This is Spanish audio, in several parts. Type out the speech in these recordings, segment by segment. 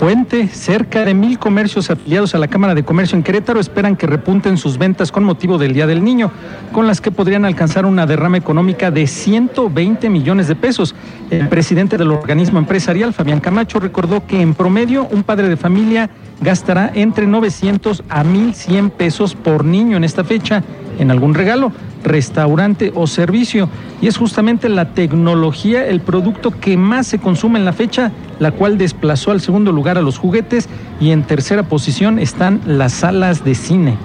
puente, cerca de mil comercios afiliados a la Cámara de Comercio en Querétaro esperan que repunten sus ventas con motivo del Día del Niño, con las que podrían alcanzar una derrama económica de 120 millones de pesos. El presidente del organismo empresarial, Fabián Camacho, recordó que en promedio un padre de familia gastará entre 900 a 1100 pesos por niño en esta fecha en algún regalo, restaurante o servicio. Y es justamente la tecnología el producto que más se consume en la fecha, la cual desplazó al segundo lugar a los juguetes y en tercera posición están las salas de cine.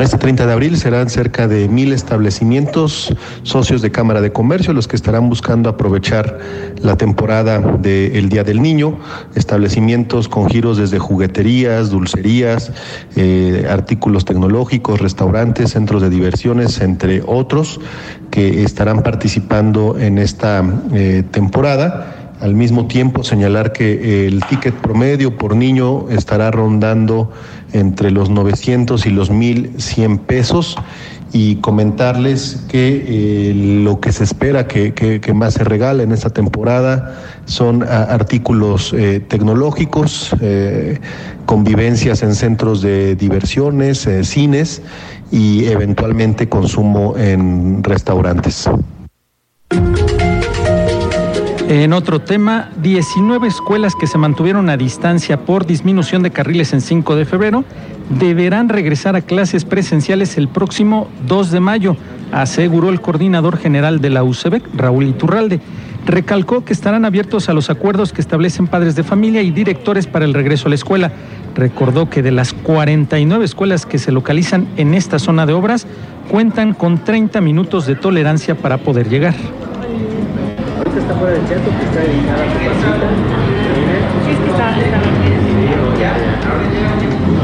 Para este 30 de abril serán cerca de mil establecimientos socios de Cámara de Comercio los que estarán buscando aprovechar la temporada del Día del Niño, establecimientos con giros desde jugueterías, dulcerías, eh, artículos tecnológicos, restaurantes, centros de diversiones, entre otros, que estarán participando en esta eh, temporada. Al mismo tiempo, señalar que el ticket promedio por niño estará rondando entre los 900 y los 1100 pesos y comentarles que eh, lo que se espera que, más se regale en esta temporada son artículos eh, tecnológicos, eh, convivencias en centros de diversiones, cines y eventualmente consumo en restaurantes. En otro tema, 19 escuelas que se mantuvieron a distancia por disminución de carriles en 5 de febrero deberán regresar a clases presenciales el próximo 2 de mayo, aseguró el coordinador general de la UCEBEC, Raúl Iturralde. Recalcó que estarán abiertos a los acuerdos que establecen padres de familia y directores para el regreso a la escuela. Recordó que de las 49 escuelas que se localizan en esta zona de obras, cuentan con 30 minutos de tolerancia para poder llegar está fuera del centro, que está dedicada a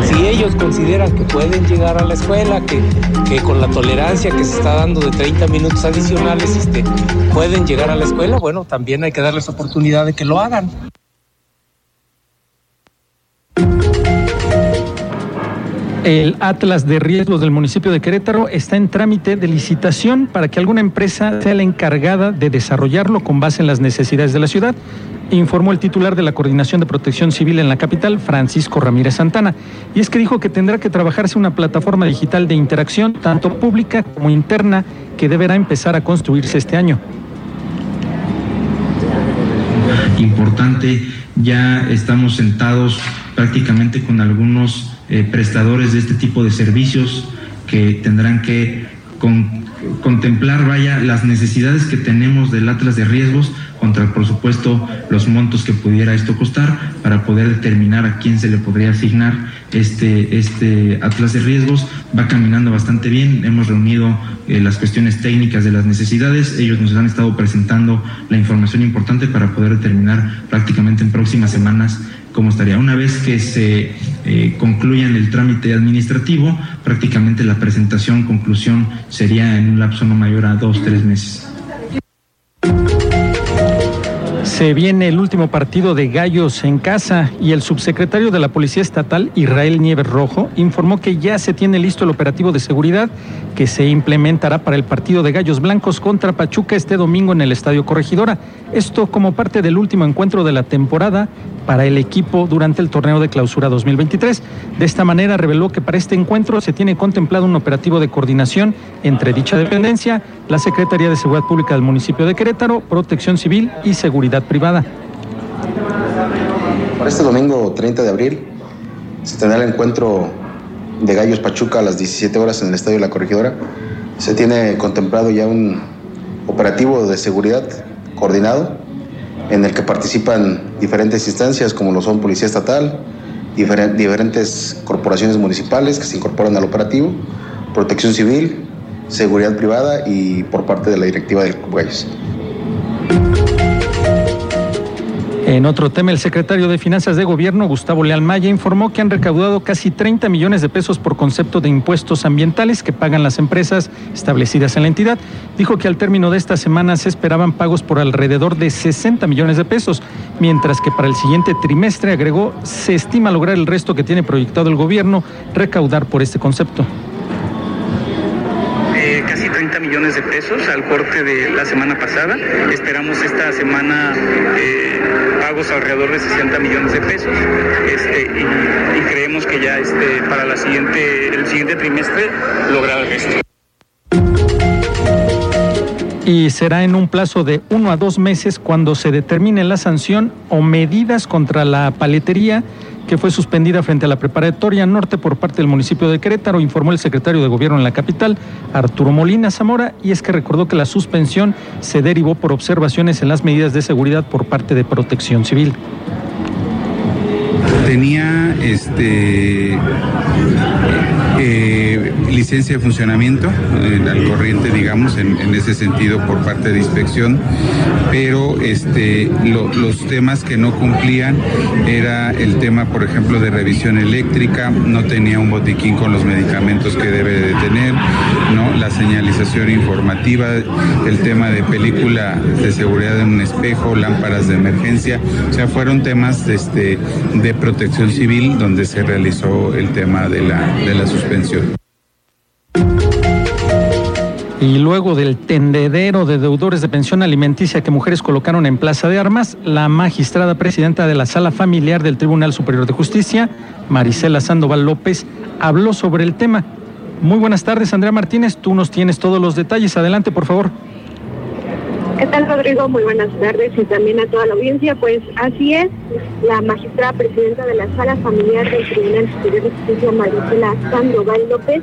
su Si ellos consideran que pueden llegar a la escuela, que, que, con la tolerancia que se está dando de 30 minutos adicionales este, pueden llegar a la escuela, bueno, también hay que darles oportunidad de que lo hagan. El Atlas de Riesgos del municipio de Querétaro está en trámite de licitación para que alguna empresa sea la encargada de desarrollarlo con base en las necesidades de la ciudad, informó el titular de la Coordinación de Protección Civil en la capital, Francisco Ramírez Santana. Y es que dijo que tendrá que trabajarse una plataforma digital de interacción, tanto pública como interna, que deberá empezar a construirse este año. Importante, ya estamos sentados prácticamente con algunos eh, prestadores de este tipo de servicios que tendrán que contemplar vaya las necesidades que tenemos del atlas de riesgos contra por supuesto los montos que pudiera esto costar para poder determinar a quién se le podría asignar este este atlas de riesgos. Va caminando bastante bien. Hemos reunido eh, las cuestiones técnicas de las necesidades. Ellos nos han estado presentando la información importante para poder determinar prácticamente en próximas semanas cómo estaría. Una vez que se eh, concluyan el trámite administrativo, prácticamente la presentación, conclusión, sería en un lapso no mayor a dos, tres meses. Se viene el último partido de Gallos en casa y el subsecretario de la Policía Estatal, Israel Nieves Rojo, informó que ya se tiene listo el operativo de seguridad que se implementará para el partido de Gallos Blancos contra Pachuca este domingo en el Estadio Corregidora. Esto como parte del último encuentro de la temporada para el equipo durante el torneo de clausura 2023. De esta manera reveló que para este encuentro se tiene contemplado un operativo de coordinación entre dicha dependencia, la Secretaría de Seguridad Pública del municipio de Querétaro, Protección Civil y Seguridad Privada. Para este domingo 30 de abril se tendrá el encuentro de Gallos Pachuca a las 17 horas en el Estadio La Corregidora. Se tiene contemplado ya un operativo de seguridad coordinado en el que participan diferentes instancias como lo son Policía Estatal, diferentes corporaciones municipales que se incorporan al operativo, Protección Civil, Seguridad Privada y por parte de la directiva del Club Gallos. En otro tema, el secretario de Finanzas de Gobierno, Gustavo Leal Maya, informó que han recaudado casi 30 millones de pesos por concepto de impuestos ambientales que pagan las empresas establecidas en la entidad. Dijo que al término de esta semana se esperaban pagos por alrededor de 60 millones de pesos, mientras que para el siguiente trimestre, agregó, se estima lograr el resto que tiene proyectado el gobierno recaudar por este concepto casi 30 millones de pesos al corte de la semana pasada. Esperamos esta semana eh, pagos alrededor de 60 millones de pesos. Este, y, creemos que ya este, para la siguiente, el siguiente trimestre lograr el resto y será en un plazo de uno a dos meses cuando se determine la sanción o medidas contra la paletería que fue suspendida frente a la preparatoria norte por parte del municipio de Querétaro, informó el secretario de gobierno en la capital, Arturo Molina Zamora, y es que recordó que la suspensión se derivó por observaciones en las medidas de seguridad por parte de protección civil. Tenía este eh, licencia de funcionamiento eh, al corriente, digamos, en, ese sentido por parte de inspección, pero este, los temas que no cumplían era el tema, por ejemplo, de revisión eléctrica, no tenía un botiquín con los medicamentos que debe de tener, ¿no? la señalización informativa, el tema de película de seguridad en un espejo, lámparas de emergencia, o sea, fueron temas este, de protección civil donde se realizó el tema de la, de la suspensión. Y luego del tendedero de deudores de pensión alimenticia que mujeres colocaron en Plaza de Armas, la magistrada presidenta de la Sala Familiar del Tribunal Superior de Justicia, Marisela Sandoval López, habló sobre el tema. Muy buenas tardes, Andrea Martínez. Tú nos tienes todos los detalles. Adelante, por favor. ¿Qué tal, Rodrigo? Muy buenas tardes y también a toda la audiencia. Pues así es, la magistrada presidenta de la Sala Familiar del Tribunal Superior de Justicia, Marisela Sandoval López,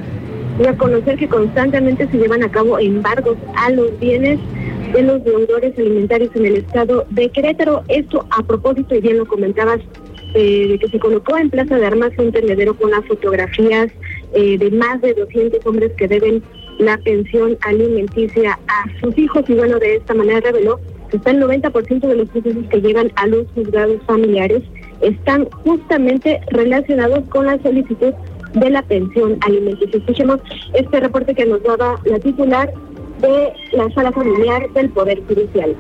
y a conocer que constantemente se llevan a cabo embargos a los bienes de los deudores alimentarios en el estado de Querétaro. Esto a propósito, y bien lo comentabas, eh, de que se colocó en Plaza de Armas un tendedero con las fotografías eh, de más de 200 hombres que deben la pensión alimenticia a sus hijos y bueno, de esta manera reveló que está el 90% de los procesos que llegan a los juzgados familiares están justamente relacionados con la solicitud de la pensión alimenticia. Escuchemos este reporte que nos daba la titular de la sala familiar del Poder Judicial.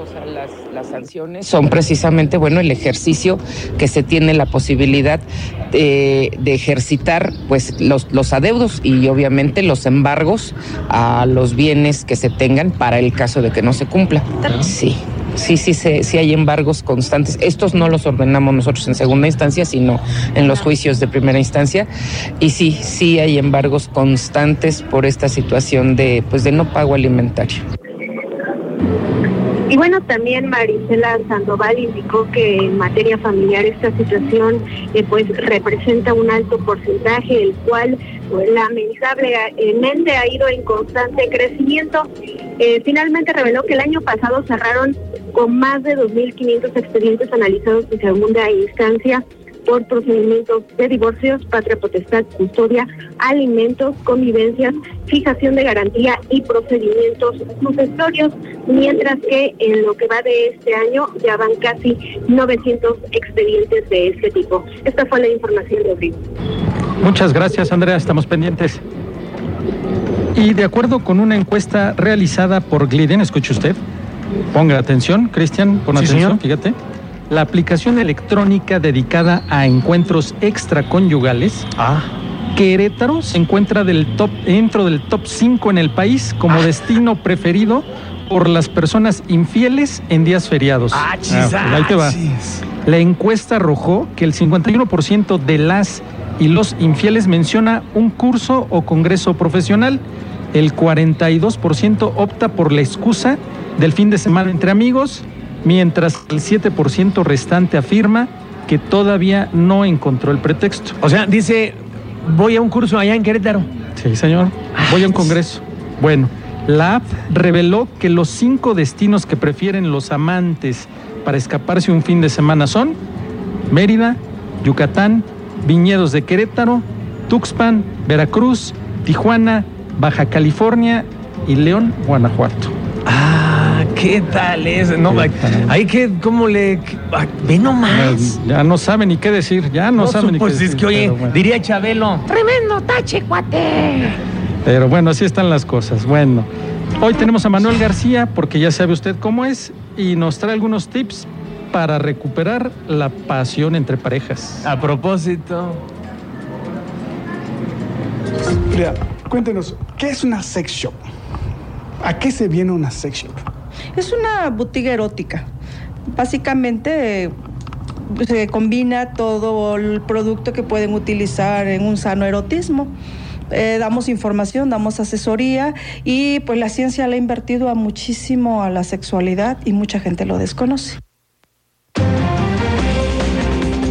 O sea, las, las, sanciones son precisamente, bueno, el ejercicio que se tiene la posibilidad de, de, ejercitar, pues, los, los adeudos y obviamente los embargos a los bienes que se tengan para el caso de que no se cumpla. Sí, sí, sí, sí, hay embargos constantes. Estos no los ordenamos nosotros en segunda instancia, sino en los juicios de primera instancia. Y sí, sí hay embargos constantes por esta situación de, pues, de no pago alimentario. Y bueno, también Marisela Sandoval indicó que en materia familiar esta situación eh, pues representa un alto porcentaje, el cual pues, lamentablemente ha ido en constante crecimiento. Eh, finalmente reveló que el año pasado cerraron con más de 2.500 expedientes analizados en segunda instancia por procedimientos de divorcios, patria potestad, custodia, alimentos, convivencias, fijación de garantía y procedimientos sucesorios, mientras que en lo que va de este año ya van casi 900 expedientes de este tipo. Esta fue la información de abril. Muchas gracias, Andrea. Estamos pendientes. Y de acuerdo con una encuesta realizada por Gliden, escuche usted, ponga atención, Cristian, pon atención, fíjate la aplicación electrónica dedicada a encuentros extraconyugales. Ah. Querétaro se encuentra del top, dentro del top 5 en el país como ah. destino preferido por las personas infieles en días feriados. Ah, ah ahí te va. La encuesta arrojó que el 51% de las y los infieles menciona un curso o congreso profesional. El 42% opta por la excusa del fin de semana entre amigos mientras el 7% restante afirma que todavía no encontró el pretexto. O sea, dice, voy a un curso allá en Querétaro. Sí, señor, voy a un congreso. Bueno, la app reveló que los cinco destinos que prefieren los amantes para escaparse un fin de semana son Mérida, Yucatán, Viñedos de Querétaro, Tuxpan, Veracruz, Tijuana, Baja California y León, Guanajuato. ¿Qué tal es? No, hay que, ¿cómo le...? Ve nomás. Ya no sabe ni qué decir, ya no, sabe ni qué decir. Pues es que, oye, diría Chabelo. Tremendo tache, cuate. Pero bueno, así están las cosas. Bueno, hoy tenemos a Manuel García, porque ya sabe usted cómo es, y nos trae algunos tips para recuperar la pasión entre parejas. A propósito. Mira, cuéntenos, ¿qué es una sex shop? ¿A qué se viene una sex shop? Es una botiga erótica. Básicamente se combina todo el producto que pueden utilizar en un sano erotismo. Eh, damos información, damos asesoría y pues la ciencia le ha invertido a muchísimo a la sexualidad y mucha gente lo desconoce.